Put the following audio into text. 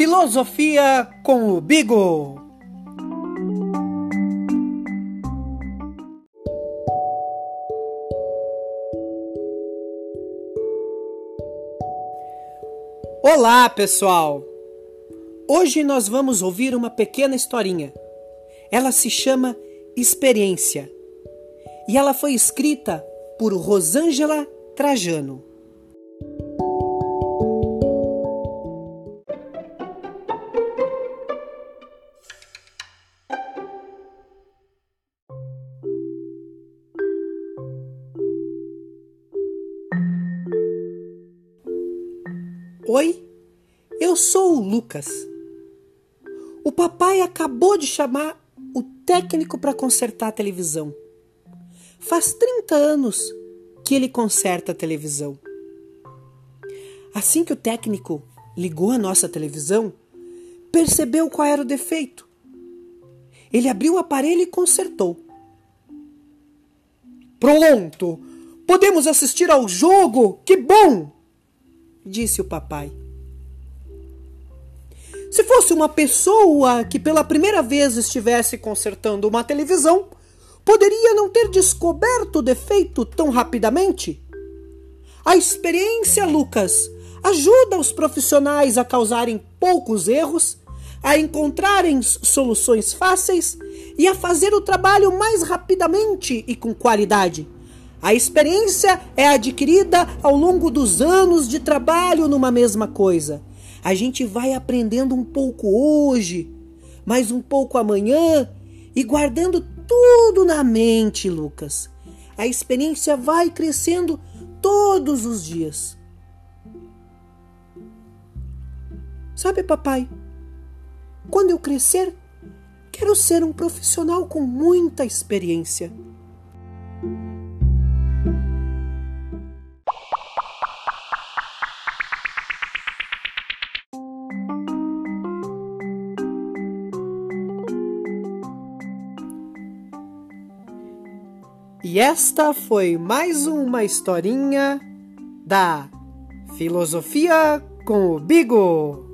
Filosofia com o Bigo. Olá, pessoal! Hoje nós vamos ouvir uma pequena historinha. Ela se chama Experiência e ela foi escrita por Rosângela Trajano. Oi, eu sou o Lucas. O papai acabou de chamar o técnico para consertar a televisão. Faz 30 anos que ele conserta a televisão. Assim que o técnico ligou a nossa televisão, percebeu qual era o defeito. Ele abriu o aparelho e consertou. Pronto! Podemos assistir ao jogo! Que bom! Disse o papai. Se fosse uma pessoa que pela primeira vez estivesse consertando uma televisão, poderia não ter descoberto o defeito tão rapidamente? A experiência, Lucas, ajuda os profissionais a causarem poucos erros, a encontrarem soluções fáceis e a fazer o trabalho mais rapidamente e com qualidade. A experiência é adquirida ao longo dos anos de trabalho numa mesma coisa. A gente vai aprendendo um pouco hoje, mais um pouco amanhã e guardando tudo na mente, Lucas. A experiência vai crescendo todos os dias. Sabe, papai, quando eu crescer, quero ser um profissional com muita experiência. E esta foi mais uma historinha da Filosofia com o Bigo.